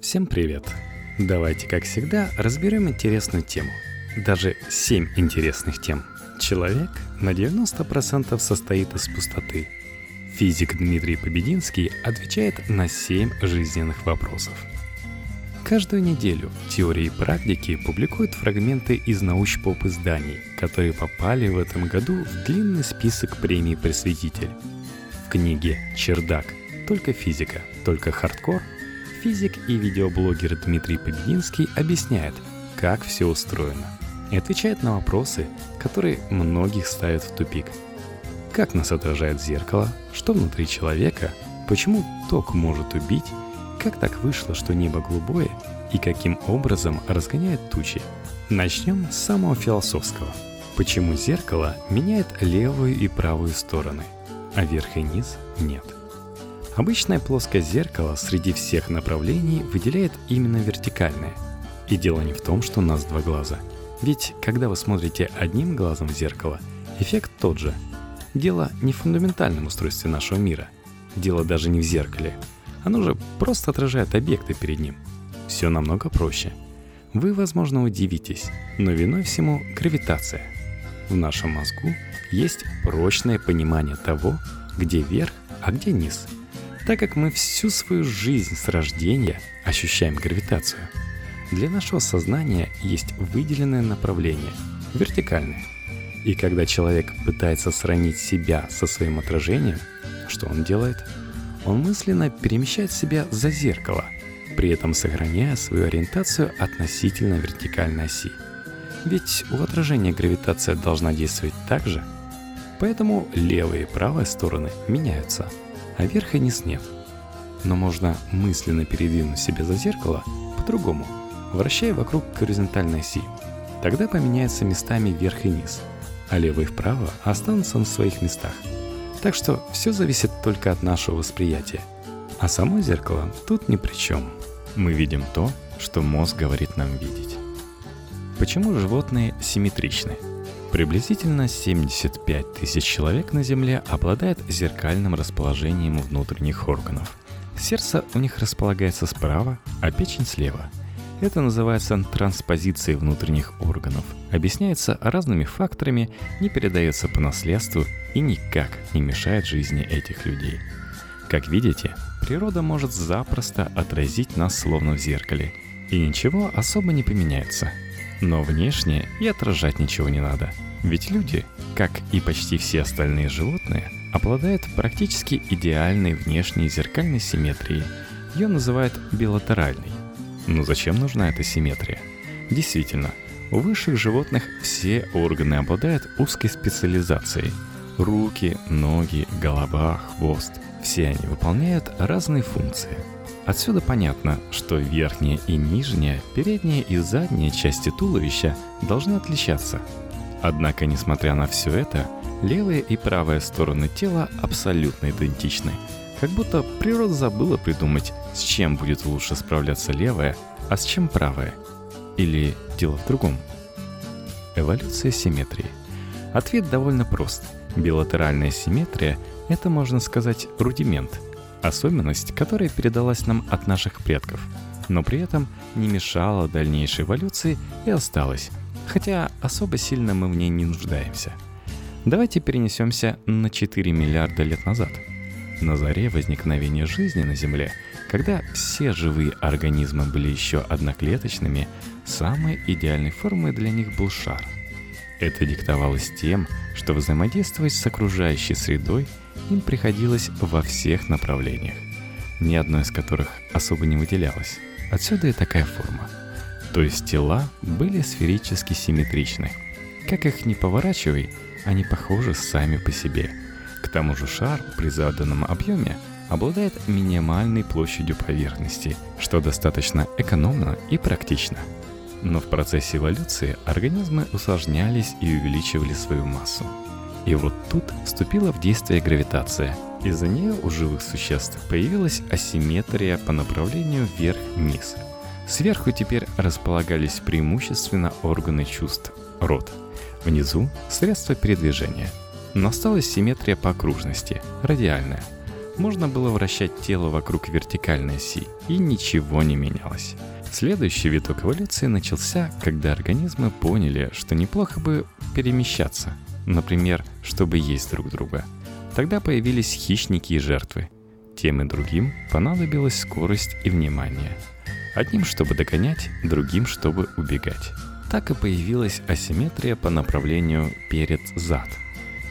Всем привет! Давайте, как всегда, разберем интересную тему. Даже 7 интересных тем. Человек на 90% состоит из пустоты. Физик Дмитрий Побединский отвечает на 7 жизненных вопросов. Каждую неделю теории и практики публикуют фрагменты из науч-поп изданий, которые попали в этом году в длинный список премии «Просветитель». В книге «Чердак. Только физика, только хардкор» физик и видеоблогер Дмитрий Побединский объясняет, как все устроено, и отвечает на вопросы, которые многих ставят в тупик. Как нас отражает зеркало, что внутри человека, почему ток может убить, как так вышло, что небо голубое, и каким образом разгоняет тучи. Начнем с самого философского. Почему зеркало меняет левую и правую стороны, а верх и низ нет – Обычное плоское зеркало среди всех направлений выделяет именно вертикальное. И дело не в том, что у нас два глаза. Ведь когда вы смотрите одним глазом в зеркало, эффект тот же. Дело не в фундаментальном устройстве нашего мира. Дело даже не в зеркале. Оно же просто отражает объекты перед ним. Все намного проще. Вы, возможно, удивитесь, но виной всему гравитация. В нашем мозгу есть прочное понимание того, где верх, а где низ – так как мы всю свою жизнь с рождения ощущаем гравитацию. Для нашего сознания есть выделенное направление – вертикальное. И когда человек пытается сравнить себя со своим отражением, что он делает? Он мысленно перемещает себя за зеркало, при этом сохраняя свою ориентацию относительно вертикальной оси. Ведь у отражения гравитация должна действовать так же, поэтому левая и правая стороны меняются – а верх и низ нет. Но можно мысленно передвинуть себя за зеркало по-другому, вращая вокруг горизонтальной оси. Тогда поменяются местами верх и низ, а лево и вправо останутся на своих местах. Так что все зависит только от нашего восприятия. А само зеркало тут ни при чем. Мы видим то, что мозг говорит нам видеть. Почему животные симметричны? Приблизительно 75 тысяч человек на Земле обладают зеркальным расположением внутренних органов. Сердце у них располагается справа, а печень слева. Это называется транспозицией внутренних органов. Объясняется разными факторами, не передается по наследству и никак не мешает жизни этих людей. Как видите, природа может запросто отразить нас словно в зеркале, и ничего особо не поменяется – но внешне и отражать ничего не надо. Ведь люди, как и почти все остальные животные, обладают практически идеальной внешней зеркальной симметрией. Ее называют билатеральной. Но зачем нужна эта симметрия? Действительно, у высших животных все органы обладают узкой специализацией. Руки, ноги, голова, хвост – все они выполняют разные функции – Отсюда понятно, что верхняя и нижняя, передняя и задняя части туловища должны отличаться. Однако, несмотря на все это, левая и правая стороны тела абсолютно идентичны. Как будто природа забыла придумать, с чем будет лучше справляться левая, а с чем правая. Или дело в другом. Эволюция симметрии. Ответ довольно прост. Билатеральная симметрия – это, можно сказать, рудимент – Особенность, которая передалась нам от наших предков, но при этом не мешала дальнейшей эволюции и осталась, хотя особо сильно мы в ней не нуждаемся. Давайте перенесемся на 4 миллиарда лет назад. На заре возникновения жизни на Земле, когда все живые организмы были еще одноклеточными, самой идеальной формой для них был шар. Это диктовалось тем, что взаимодействовать с окружающей средой – им приходилось во всех направлениях, ни одно из которых особо не выделялось. Отсюда и такая форма. То есть тела были сферически симметричны. Как их ни поворачивай, они похожи сами по себе. К тому же шар при заданном объеме обладает минимальной площадью поверхности, что достаточно экономно и практично. Но в процессе эволюции организмы усложнялись и увеличивали свою массу. И вот тут вступила в действие гравитация. Из-за нее у живых существ появилась асимметрия по направлению вверх-вниз. Сверху теперь располагались преимущественно органы чувств – рот. Внизу – средства передвижения. Но осталась симметрия по окружности – радиальная. можно было вращать тело вокруг вертикальной оси, и ничего не менялось. Следующий виток эволюции начался, когда организмы поняли, что неплохо бы перемещаться, например, чтобы есть друг друга. Тогда появились хищники и жертвы. Тем и другим понадобилась скорость и внимание. Одним, чтобы догонять, другим, чтобы убегать. Так и появилась асимметрия по направлению перед-зад.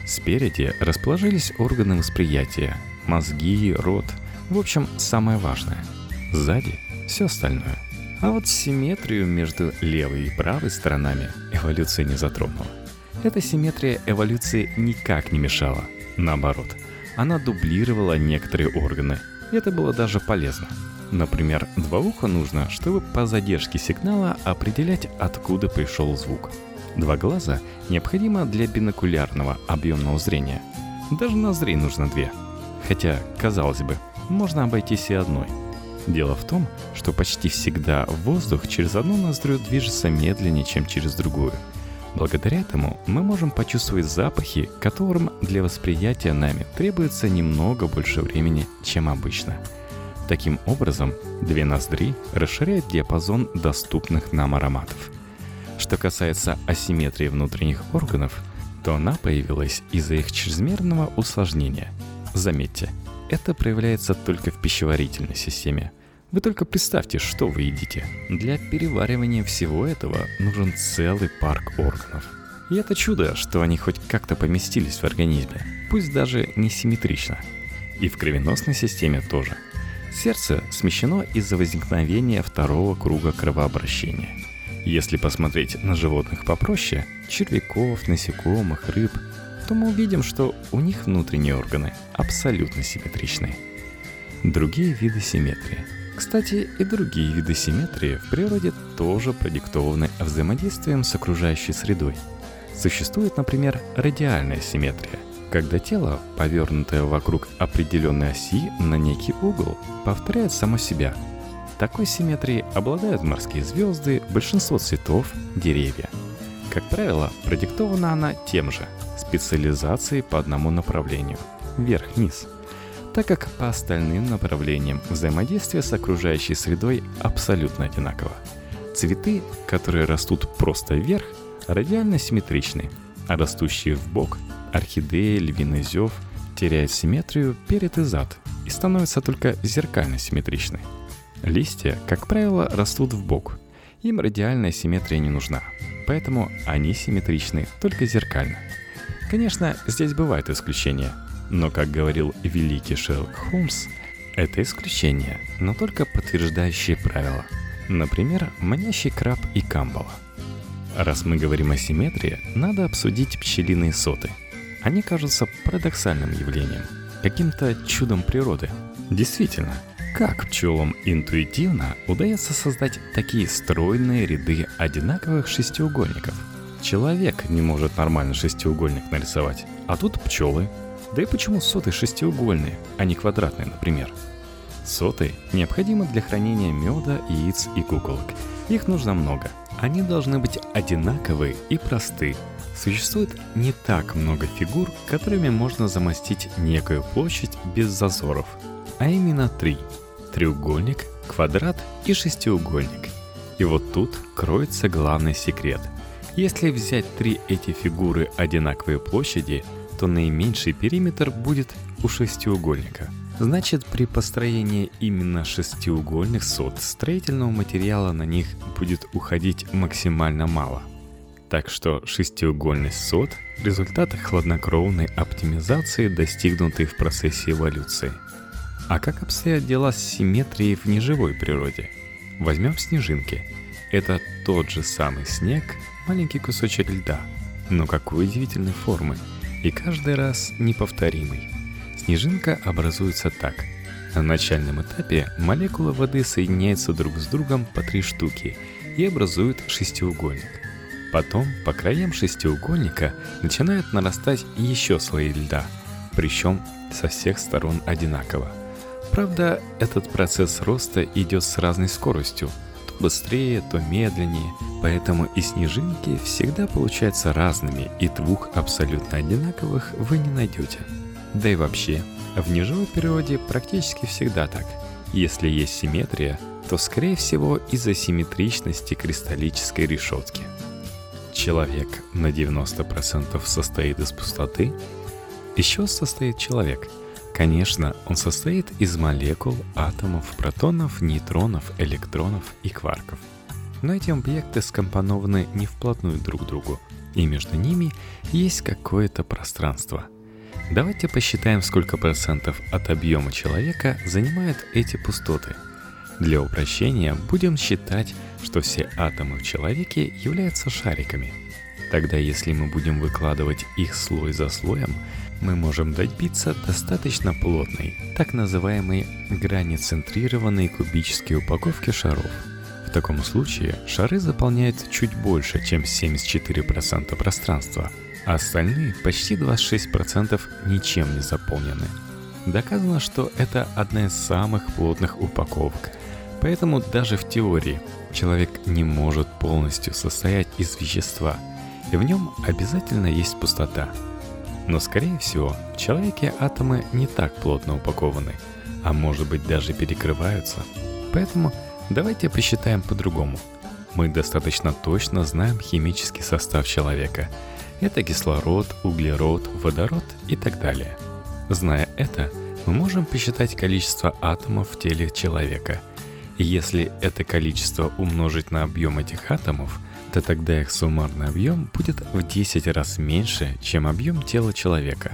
Спереди расположились органы восприятия, мозги, рот, в общем, самое важное. Сзади все остальное. А вот симметрию между левой и правой сторонами эволюция не затронула. Эта симметрия эволюции никак не мешала. Наоборот, она дублировала некоторые органы, и это было даже полезно. Например, два уха нужно, чтобы по задержке сигнала определять, откуда пришел звук. Два глаза необходимо для бинокулярного объемного зрения. Даже ноздрей нужно две. Хотя, казалось бы, можно обойтись и одной. Дело в том, что почти всегда воздух через одну ноздрю движется медленнее, чем через другую. Благодаря этому мы можем почувствовать запахи, которым для восприятия нами требуется немного больше времени, чем обычно – Таким образом, две ноздри расширяют диапазон доступных нам ароматов. Что касается асимметрии внутренних органов, то она появилась из-за их чрезмерного усложнения. Заметьте, это проявляется только в пищеварительной системе. Вы только представьте, что вы едите. Для переваривания всего этого нужен целый парк органов. И это чудо, что они хоть как-то поместились в организме, пусть даже не симметрично. И в кровеносной системе тоже – Сердце смещено из-за возникновения второго круга кровообращения. Если посмотреть на животных попроще, червяков, насекомых, рыб, то мы увидим, что у них внутренние органы абсолютно симметричны. Другие виды симметрии. Кстати, и другие виды симметрии в природе тоже продиктованы взаимодействием с окружающей средой. Существует, например, радиальная симметрия – когда тело, повернутое вокруг определенной оси на некий угол, повторяет само себя. Такой симметрией обладают морские звезды, большинство цветов, деревья. Как правило, продиктована она тем же – специализацией по одному направлению – вверх-вниз. Так как по остальным направлениям взаимодействие с окружающей средой абсолютно одинаково. Цветы, которые растут просто вверх, радиально симметричны, а растущие в бок Орхидея, львиный зев теряет симметрию перед и зад и становится только зеркально симметричной. Листья, как правило, растут в бок. Им радиальная симметрия не нужна, поэтому они симметричны только зеркально. Конечно, здесь бывают исключения, но, как говорил великий Шерлок Холмс, это исключение, но только подтверждающие правила. Например, манящий краб и камбала. Раз мы говорим о симметрии, надо обсудить пчелиные соты – они кажутся парадоксальным явлением, каким-то чудом природы. Действительно, как пчелам интуитивно удается создать такие стройные ряды одинаковых шестиугольников? Человек не может нормально шестиугольник нарисовать, а тут пчелы. Да и почему соты шестиугольные, а не квадратные, например? Соты необходимы для хранения меда, яиц и куколок. Их нужно много. Они должны быть одинаковые и просты, Существует не так много фигур, которыми можно замостить некую площадь без зазоров, а именно три. Треугольник, квадрат и шестиугольник. И вот тут кроется главный секрет. Если взять три эти фигуры одинаковой площади, то наименьший периметр будет у шестиугольника. Значит, при построении именно шестиугольных сот строительного материала на них будет уходить максимально мало. Так что шестиугольный сот – результат хладнокровной оптимизации, достигнутой в процессе эволюции. А как обстоят дела с симметрией в неживой природе? Возьмем снежинки. Это тот же самый снег, маленький кусочек льда, но какой удивительной формы, и каждый раз неповторимый. Снежинка образуется так. На начальном этапе молекулы воды соединяются друг с другом по три штуки и образуют шестиугольник. Потом по краям шестиугольника начинают нарастать еще слои льда, причем со всех сторон одинаково. Правда, этот процесс роста идет с разной скоростью, быстрее, то медленнее, поэтому и снежинки всегда получаются разными, и двух абсолютно одинаковых вы не найдете. Да и вообще, В неживой природе практически всегда так. Если есть симметрия, то скорее всего из-за симметричности кристаллической решетки. Человек на 90% состоит из пустоты. Еще состоит человек. Конечно, он состоит из молекул, атомов, протонов, нейтронов, электронов и кварков. Но эти объекты скомпонованы не вплотную друг к другу, и между ними есть какое-то пространство. Давайте посчитаем, сколько процентов от объема человека занимают эти пустоты. Для упрощения будем считать, что все атомы в человеке являются шариками. Тогда если мы будем выкладывать их слой за слоем, мы можем добиться достаточно плотной, так называемой границентрированной кубической упаковки шаров – в таком случае шары заполняют чуть больше, чем 74% пространства, а остальные почти 26% ничем не заполнены. Доказано, что это одна из самых плотных упаковок, поэтому даже в теории человек не может полностью состоять из вещества, и в нем обязательно есть пустота. Но скорее всего, в человеке атомы не так плотно упакованы, а может быть даже перекрываются. Поэтому Давайте посчитаем по-другому. Мы достаточно точно знаем химический состав человека. Это кислород, углерод, водород и так далее. Зная это, мы можем посчитать количество атомов в теле человека. И если это количество умножить на объем этих атомов, то тогда их суммарный объем будет в 10 раз меньше, чем объем тела человека.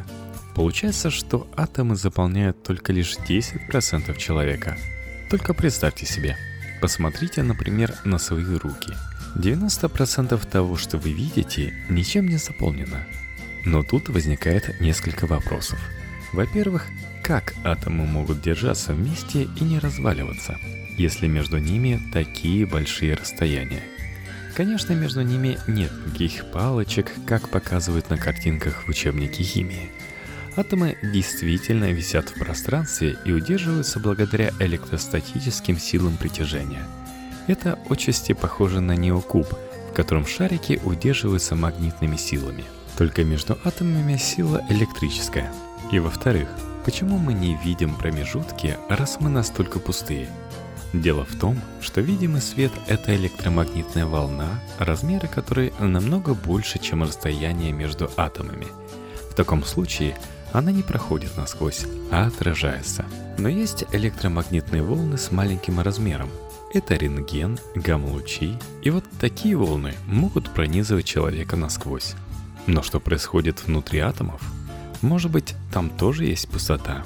Получается, что атомы заполняют только лишь 10% человека. Только представьте себе – Посмотрите, например, на свои руки. 90% того, что вы видите, ничем не заполнено. Но тут возникает несколько вопросов. Во-первых, как атомы могут держаться вместе и не разваливаться, если между ними такие большие расстояния? Конечно, между ними нет никаких палочек, как показывают на картинках в учебнике химии – Атомы действительно висят в пространстве и удерживаются благодаря электростатическим силам притяжения. Это отчасти похоже на неокуб, в котором шарики удерживаются магнитными силами. Только между атомами сила электрическая. И во-вторых, почему мы не видим промежутки, раз мы настолько пустые? Дело в том, что видимый свет — это электромагнитная волна, размеры которой намного больше, чем расстояние между атомами. В таком случае она не проходит насквозь, а отражается. Но есть электромагнитные волны с маленьким размером. Это рентген, гамма-лучи, и вот такие волны могут пронизывать человека насквозь. Но что происходит внутри атомов? Может быть, там тоже есть пустота?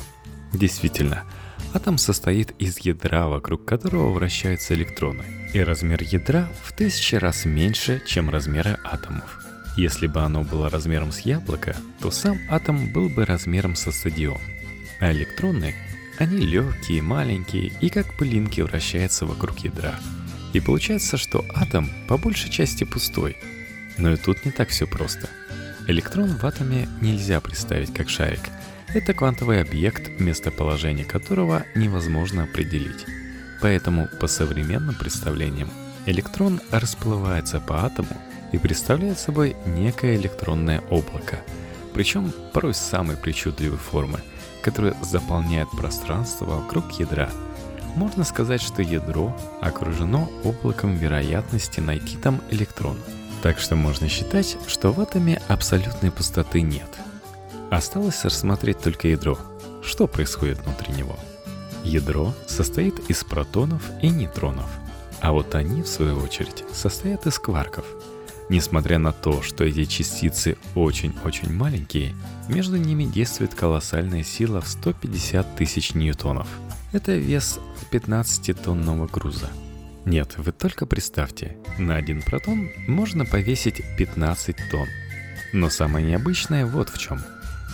Действительно, атом состоит из ядра, вокруг которого вращаются электроны, и размер ядра в тысячи раз меньше, чем размеры атомов. Если бы оно было размером с яблоко, то сам атом был бы размером со стадион. А электроны, они легкие, маленькие и как пылинки вращаются вокруг ядра. И получается, что атом по большей части пустой. Но и тут не так все просто. Электрон в атоме нельзя представить как шарик. Это квантовый объект, местоположение которого невозможно определить. Поэтому по современным представлениям электрон расплывается по атому – и представляет собой некое электронное облако, причем порой самой причудливой формы, которое заполняет пространство вокруг ядра. Можно сказать, что ядро окружено облаком вероятности найти там электрон. Так что можно считать, что в атоме абсолютной пустоты нет. Осталось рассмотреть только ядро. Что происходит внутри него? Ядро состоит из протонов и нейтронов, а вот они, в свою очередь, состоят из кварков – Несмотря на то, что эти частицы очень-очень маленькие, между ними действует колоссальная сила в 150 тысяч ньютонов. Это вес 15-тонного груза. Нет, вы только представьте, на один протон можно повесить 15 тонн. Но самое необычное вот в чем.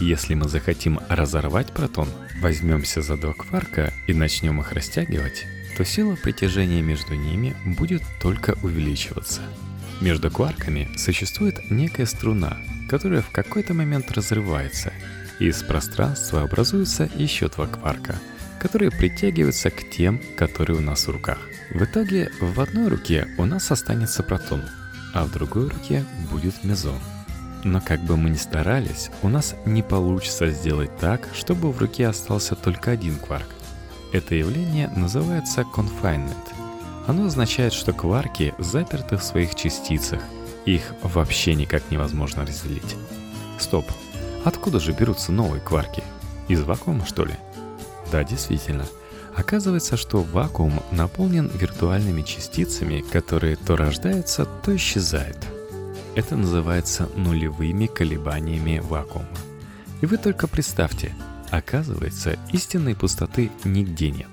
Если мы захотим разорвать протон, возьмемся за два кварка и начнем их растягивать, то сила притяжения между ними будет только увеличиваться – между кварками существует некая струна, которая в какой-то момент разрывается, и из пространства образуются еще два кварка, которые притягиваются к тем, которые у нас в руках. В итоге в одной руке у нас останется протон, а в другой руке будет мезон. Но как бы мы ни старались, у нас не получится сделать так, чтобы в руке остался только один кварк. Это явление называется confinement. Оно означает, что кварки заперты в своих частицах, их вообще никак невозможно разделить. Стоп, откуда же берутся новые кварки? Из вакуума, что ли? Да, действительно. Оказывается, что вакуум наполнен виртуальными частицами, которые то рождаются, то исчезают. Это называется нулевыми колебаниями вакуума. И вы только представьте, оказывается, истинной пустоты нигде нет.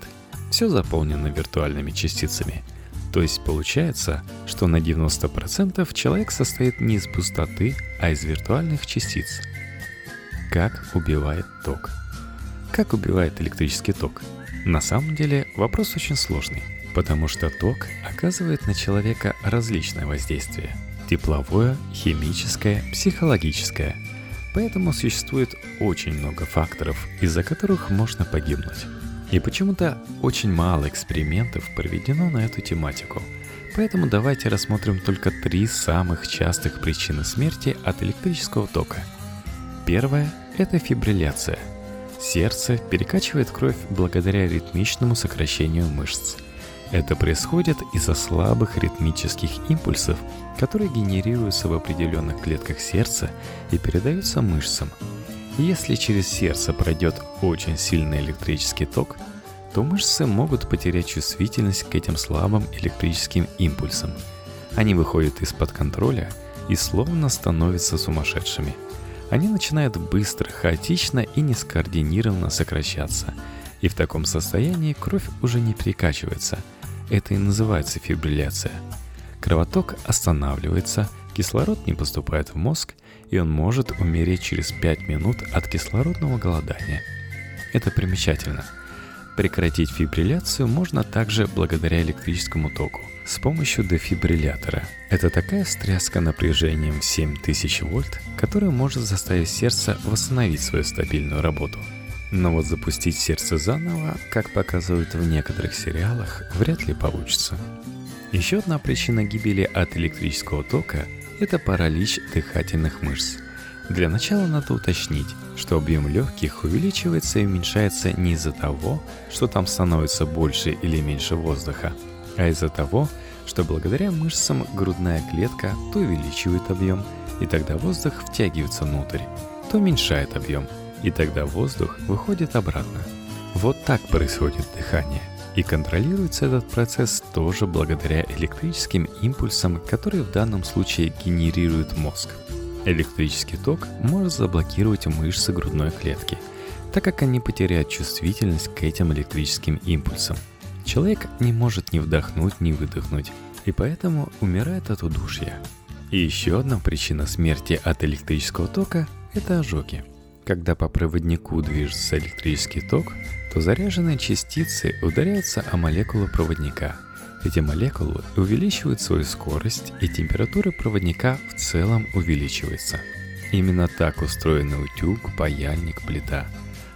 Все заполнено виртуальными частицами. То есть получается, что на 90% человек состоит не из пустоты, а из виртуальных частиц. Как убивает ток? Как убивает электрический ток? На самом деле вопрос очень сложный, потому что ток оказывает на человека различное воздействие. Тепловое, химическое, психологическое. Поэтому существует очень много факторов, из-за которых можно погибнуть. И почему-то очень мало экспериментов проведено на эту тематику. Поэтому давайте рассмотрим только три самых частых причины смерти от электрического тока. Первая – это фибрилляция – Сердце перекачивает кровь благодаря ритмичному сокращению мышц. Это происходит из-за слабых ритмических импульсов, которые генерируются в определенных клетках сердца и передаются мышцам. Если через сердце пройдет очень сильный электрический ток, то мышцы могут потерять чувствительность к этим слабым электрическим импульсам. Они выходят из-под контроля и словно становятся сумасшедшими – они начинают быстро, хаотично и нескоординированно сокращаться. И в таком состоянии кровь уже не перекачивается. Это и называется фибрилляция. Кровоток останавливается, кислород не поступает в мозг, и он может умереть через 5 минут от кислородного голодания. Это примечательно. Прекратить фибрилляцию можно также благодаря электрическому току – с помощью дефибриллятора. Это такая встряска напряжением в 7000 вольт, которая может заставить сердце восстановить свою стабильную работу. Но вот запустить сердце заново, как показывают в некоторых сериалах, вряд ли получится. Еще одна причина гибели от электрического тока – это паралич дыхательных мышц. Для начала надо уточнить, что объем легких увеличивается и уменьшается не из-за того, что там становится больше или меньше воздуха, а из-за того, что благодаря мышцам грудная клетка то увеличивает объем, и тогда воздух втягивается внутрь, то уменьшает объем, и тогда воздух выходит обратно. Вот так происходит дыхание. И контролируется этот процесс тоже благодаря электрическим импульсам, которые в данном случае генерирует мозг. Электрический ток может заблокировать мышцы грудной клетки, так как они потеряют чувствительность к этим электрическим импульсам – Человек не может ни вдохнуть, ни выдохнуть, и поэтому умирает от удушья. И еще одна причина смерти от электрического тока – это ожоги. Когда по проводнику движется электрический ток, то заряженные частицы ударяются о молекулы проводника. Эти молекулы увеличивают свою скорость, и температура проводника в целом увеличивается. Именно так устроены утюг, паяльник, плита.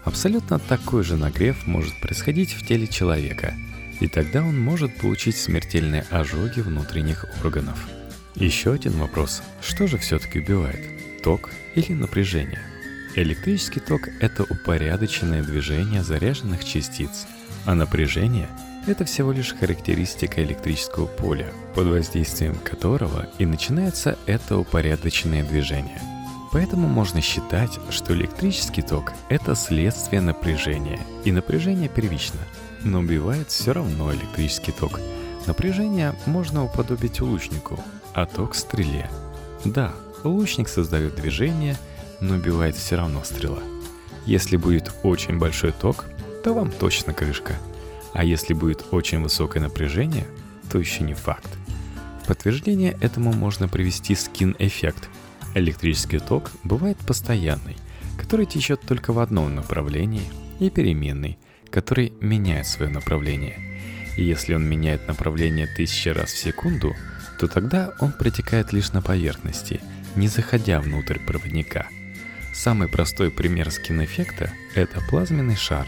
Абсолютно такой же нагрев может происходить в теле человека – и тогда он может получить смертельные ожоги внутренних органов. Еще один вопрос. Что же все-таки убивает? Ток или напряжение? Электрический ток – это упорядоченное движение заряженных частиц, а напряжение – это всего лишь характеристика электрического поля, под воздействием которого и начинается это упорядоченное движение. Поэтому можно считать, что электрический ток – это следствие напряжения, и напряжение первично – но убивает все равно электрический ток. Напряжение можно уподобить лучнику, а ток — стреле. Да, лучник создает движение, но убивает все равно стрела. Если будет очень большой ток, то вам точно крышка. А если будет очень высокое напряжение, то еще не факт. В подтверждение этому можно привести скин-эффект. Электрический ток бывает постоянный, который течет только в одном направлении и переменный – который меняет свое направление. И если он меняет направление тысячи раз в секунду, то тогда он протекает лишь на поверхности, не заходя внутрь проводника. Самый простой пример скин-эффекта – это плазменный шар.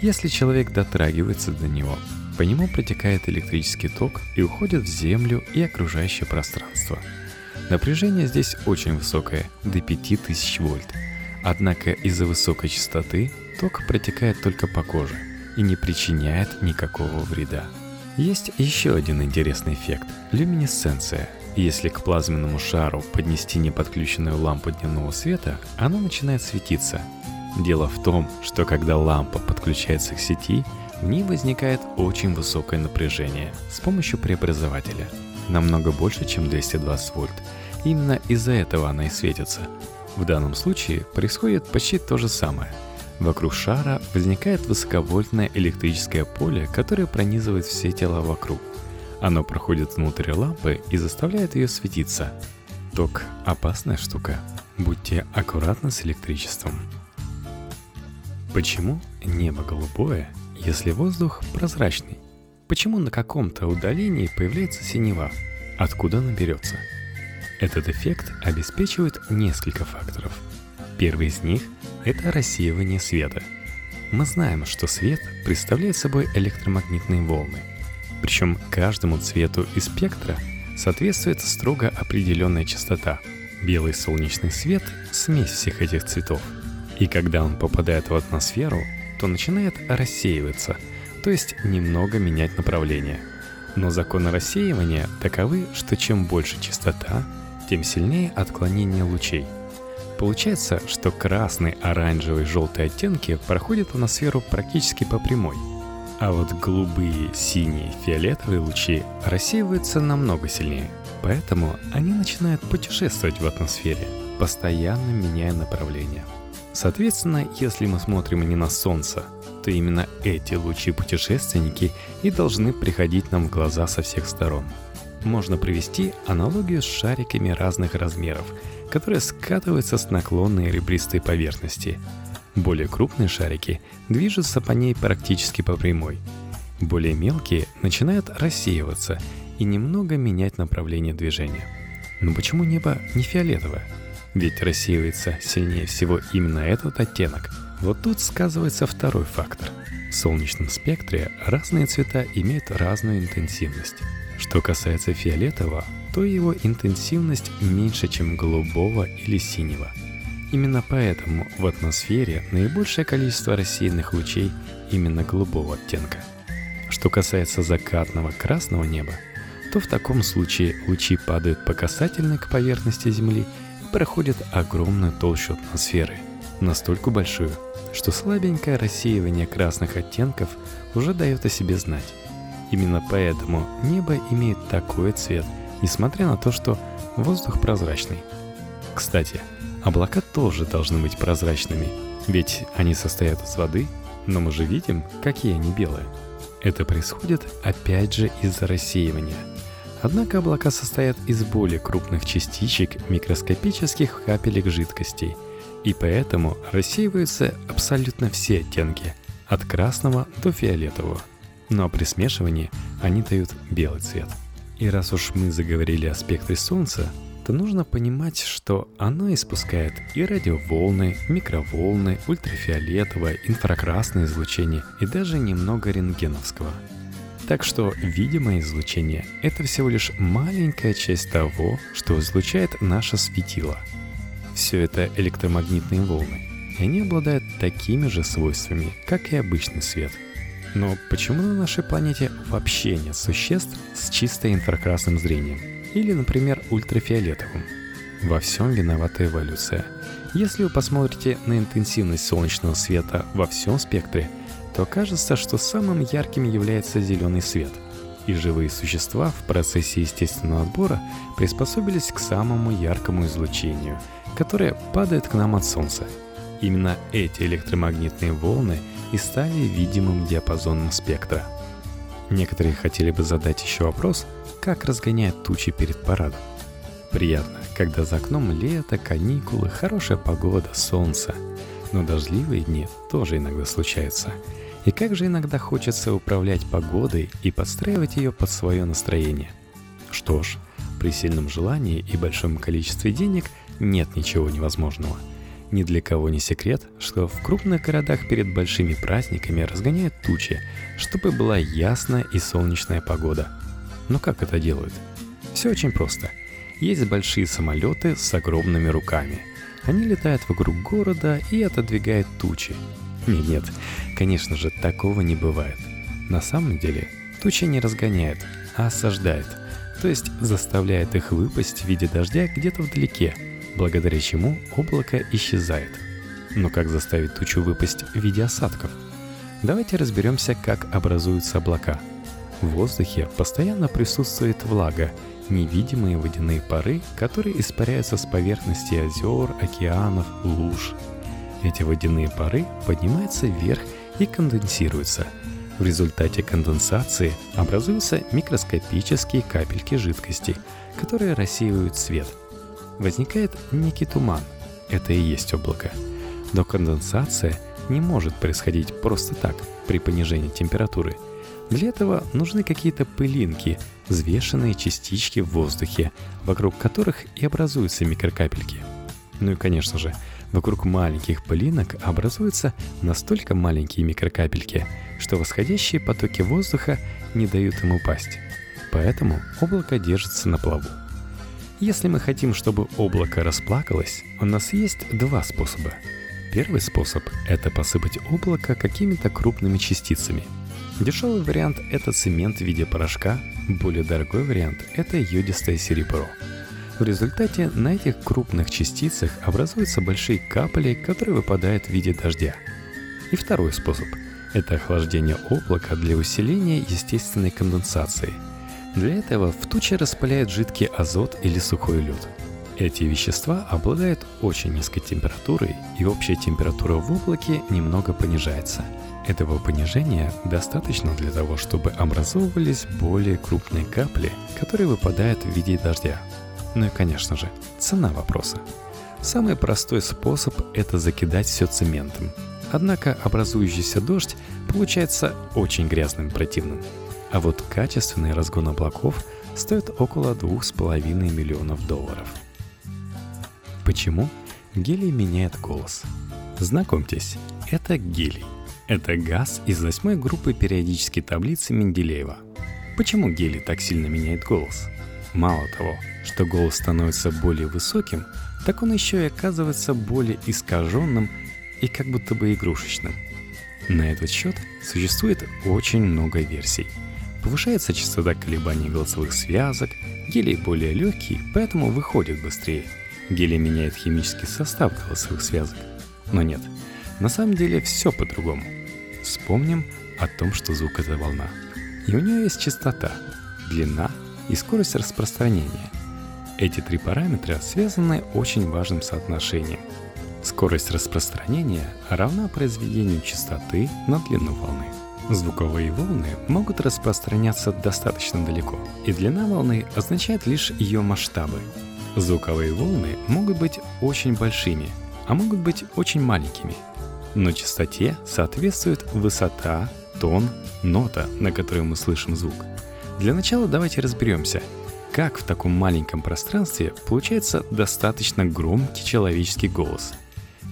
Если человек дотрагивается до него, по нему протекает электрический ток и уходит в землю и окружающее пространство. Напряжение здесь очень высокое, до 5000 вольт. Однако из-за высокой частоты ток протекает только по коже и не причиняет никакого вреда. Есть еще один интересный эффект – люминесценция. Если к плазменному шару поднести неподключенную лампу дневного света, она начинает светиться. Дело в том, что когда лампа подключается к сети, в ней возникает очень высокое напряжение с помощью преобразователя, намного больше, чем 220 вольт. Именно из-за этого она и светится. В данном случае происходит почти то же самое – Вокруг шара возникает высоковольтное электрическое поле, которое пронизывает все тела вокруг. Оно проходит внутрь лампы и заставляет ее светиться. Ток – опасная штука. Будьте аккуратны с электричеством. Почему небо голубое, если воздух прозрачный? Почему на каком-то удалении появляется синева? Откуда она берется? Этот эффект обеспечивает несколько факторов. Первый из них это рассеивание света. Мы знаем, что свет представляет собой электромагнитные волны. Причем каждому цвету из спектра соответствует строго определенная частота. Белый солнечный свет – смесь всех этих цветов. И когда он попадает в атмосферу, то начинает рассеиваться, то есть немного менять направление. Но законы рассеивания таковы, что чем больше частота, тем сильнее отклонение лучей – Получается, что красный, оранжевый, желтый оттенки проходят в атмосферу практически по прямой. А вот голубые, синие, фиолетовые лучи рассеиваются намного сильнее. Поэтому они начинают путешествовать в атмосфере, постоянно меняя направление. Соответственно, если мы смотрим не на Солнце, то именно эти лучи-путешественники и должны приходить нам в глаза со всех сторон. Можно провести аналогию с шариками разных размеров – которые скатываются с наклонной ребристой поверхности. Более крупные шарики движутся по ней практически по прямой. Более мелкие начинают рассеиваться и немного менять направление движения. Но почему небо не фиолетовое? Ведь рассеивается сильнее всего именно этот оттенок. Вот тут сказывается второй фактор. В солнечном спектре разные цвета имеют разную интенсивность. Что касается фиолетового, то его интенсивность меньше, чем голубого или синего. Именно поэтому в атмосфере наибольшее количество рассеянных лучей именно голубого оттенка. Что касается закатного красного неба, то в таком случае лучи падают по касательной к поверхности Земли и проходят огромную толщу атмосферы, настолько большую, что слабенькое рассеивание красных оттенков уже дает о себе знать. Именно поэтому небо имеет такой цвет – несмотря на то, что воздух прозрачный. Кстати, облака тоже должны быть прозрачными, ведь они состоят из воды, но мы же видим, какие они белые. Это происходит опять же из-за рассеивания. Однако облака состоят из более крупных частичек микроскопических капелек жидкостей, и поэтому рассеиваются абсолютно все оттенки, от красного до фиолетового. Но при смешивании они дают белый цвет – и раз уж мы заговорили о спектре Солнца, то нужно понимать, что оно испускает и радиоволны, микроволны, ультрафиолетовое, инфракрасное излучение и даже немного рентгеновского. Так что видимое излучение – это всего лишь маленькая часть того, что излучает наше светило. Все это электромагнитные волны, и они обладают такими же свойствами, как и обычный свет – но почему на нашей планете вообще нет существ с чисто инфракрасным зрением? Или, например, ультрафиолетовым? Во всем виновата эволюция. Если вы посмотрите на интенсивность солнечного света во всем спектре, то кажется, что самым ярким является зеленый свет. И живые существа в процессе естественного отбора приспособились к самому яркому излучению, которое падает к нам от Солнца. Именно эти электромагнитные волны – и стали видимым диапазоном спектра. Некоторые хотели бы задать еще вопрос, как разгоняют тучи перед парадом. Приятно, когда за окном лето, каникулы, хорошая погода, солнце. Но дождливые дни тоже иногда случаются. И как же иногда хочется управлять погодой и подстраивать ее под свое настроение. Что ж, при сильном желании и большом количестве денег нет ничего невозможного – ни для кого не секрет, что в крупных городах перед большими праздниками разгоняют тучи, чтобы была ясная и солнечная погода. Но как это делают? Все очень просто. Есть большие самолеты с огромными руками. Они летают вокруг города и отодвигают тучи. Нет, нет, конечно же, такого не бывает. На самом деле, тучи не разгоняет, а осаждает, то есть заставляет их выпасть в виде дождя где-то вдалеке, благодаря чему облако исчезает. Но как заставить тучу выпасть в виде осадков? Давайте разберемся, как образуются облака. В воздухе постоянно присутствует влага, невидимые водяные пары, которые испаряются с поверхности озер, океанов, луж. Эти водяные пары поднимаются вверх и конденсируются. В результате конденсации образуются микроскопические капельки жидкости, которые рассеивают свет. Возникает некий туман. Это и есть облако. Но конденсация не может происходить просто так при понижении температуры – для этого нужны какие-то пылинки, взвешенные частички в воздухе, вокруг которых и образуются микрокапельки. Ну и, конечно же, вокруг маленьких пылинок образуются настолько маленькие микрокапельки, что восходящие потоки воздуха не дают им упасть. Поэтому облако держится на плаву. Если мы хотим, чтобы облако расплакалось, у нас есть два способа. Первый способ – это посыпать облако какими-то крупными частицами – Дешевый вариант – это цемент в виде порошка, более дорогой вариант – это йодистое серебро. В результате на этих крупных частицах образуются большие капли, которые выпадают в виде дождя. И второй способ – это охлаждение облака для усиления естественной конденсации. Для этого в туче распыляют жидкий азот или сухой лед. Эти вещества обладают очень низкой температурой, и общая температура в облаке немного понижается – этого понижения достаточно для того, чтобы образовывались более крупные капли, которые выпадают в виде дождя. Ну и, конечно же, цена вопроса. Самый простой способ – это закидать все цементом. Однако образующийся дождь получается очень грязным противным. А вот качественный разгон облаков стоит около 2,5 миллионов долларов. Почему? Гелий меняет голос. Знакомьтесь, это гелий. Это газ из восьмой группы периодической таблицы Менделеева. Почему гелий так сильно меняет голос? Мало того, что голос становится более высоким, так он еще и оказывается более искаженным и как будто бы игрушечным. На этот счет существует очень много версий. Повышается частота колебаний голосовых связок, гелий более легкий, поэтому выходит быстрее. Гелий меняет химический состав голосовых связок. Но нет, на самом деле все по-другому. Вспомним о том, что звук — это волна. И у нее есть частота, длина и скорость распространения. Эти три параметра связаны очень важным соотношением. Скорость распространения равна произведению частоты на длину волны. Звуковые волны могут распространяться достаточно далеко, и длина волны означает лишь ее масштабы. Звуковые волны могут быть очень большими, а могут быть очень маленькими – но частоте соответствует высота, тон, нота, на которой мы слышим звук. Для начала давайте разберемся, как в таком маленьком пространстве получается достаточно громкий человеческий голос.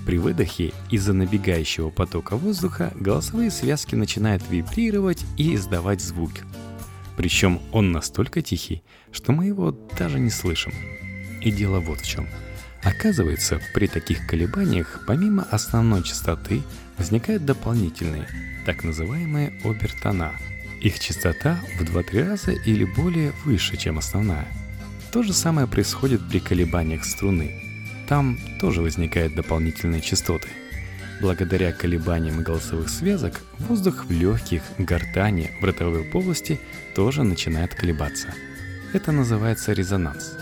При выдохе из-за набегающего потока воздуха голосовые связки начинают вибрировать и издавать звук. Причем он настолько тихий, что мы его даже не слышим. И дело вот в чем – Оказывается, при таких колебаниях помимо основной частоты возникают дополнительные, так называемые обертона. Их частота в 2-3 раза или более выше, чем основная. То же самое происходит при колебаниях струны. Там тоже возникают дополнительные частоты. Благодаря колебаниям голосовых связок воздух в легких, гортани, в ротовой полости тоже начинает колебаться. Это называется резонанс.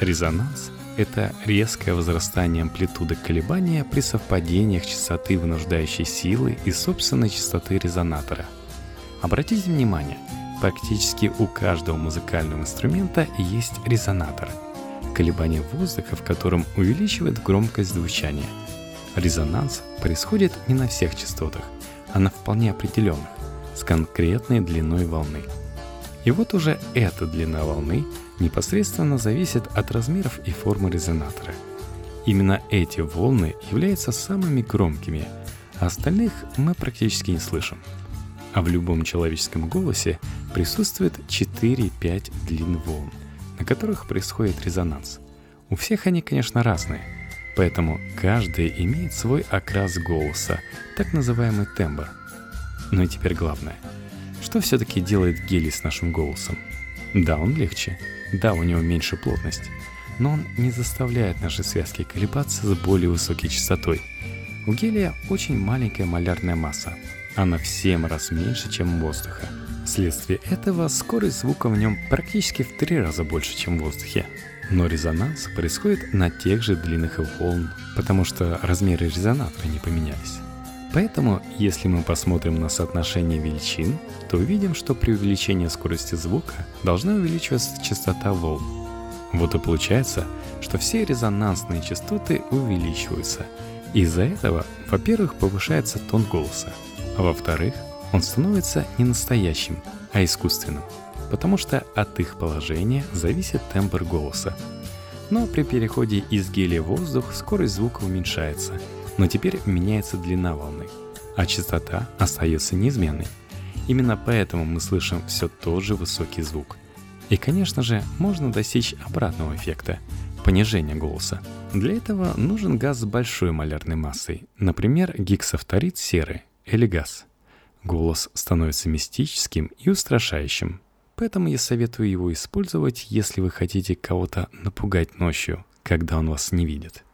Резонанс это резкое возрастание амплитуды колебания при совпадениях частоты вынуждающей силы и собственной частоты резонатора. Обратите внимание, практически у каждого музыкального инструмента есть резонатор – колебание воздуха, в котором увеличивает громкость звучания. Резонанс происходит не на всех частотах, а на вполне определенных, с конкретной длиной волны. И вот уже эта длина волны – непосредственно зависит от размеров и формы резонатора. Именно эти волны являются самыми громкими, а остальных мы практически не слышим. А в любом человеческом голосе присутствует 4-5 длин волн, на которых происходит резонанс. У всех они, конечно, разные, поэтому каждый имеет свой окрас голоса, так называемый тембр. Ну и теперь главное. Что все-таки делает гелий с нашим голосом? Да, он легче. Да, у него меньше плотность. Но он не заставляет наши связки колебаться с более высокой частотой. У гелия очень маленькая малярная масса. Она в 7 раз меньше, чем у воздуха – Вследствие этого скорость звука в нем практически в три раза больше, чем в воздухе. Но резонанс происходит на тех же длинных волн, потому что размеры резонатора не поменялись. Поэтому, если мы посмотрим на соотношение величин, то увидим, что при увеличении скорости звука должна увеличиваться частота волн. Вот и получается, что все резонансные частоты увеличиваются. Из-за этого, во-первых, повышается тон голоса, а во-вторых, он становится не настоящим, а искусственным, потому что от их положения зависит тембр голоса. Но при переходе из гелия в воздух скорость звука уменьшается, но теперь меняется длина волны, а частота остается неизменной. Именно поэтому мы слышим все тот же высокий звук. И, конечно же, можно достичь обратного эффекта – понижения голоса. Для этого нужен газ с большой малярной массой, например, гексафторид серы или газ – Голос становится мистическим и устрашающим. Поэтому я советую его использовать, если вы хотите кого-то напугать ночью, когда он вас не видит.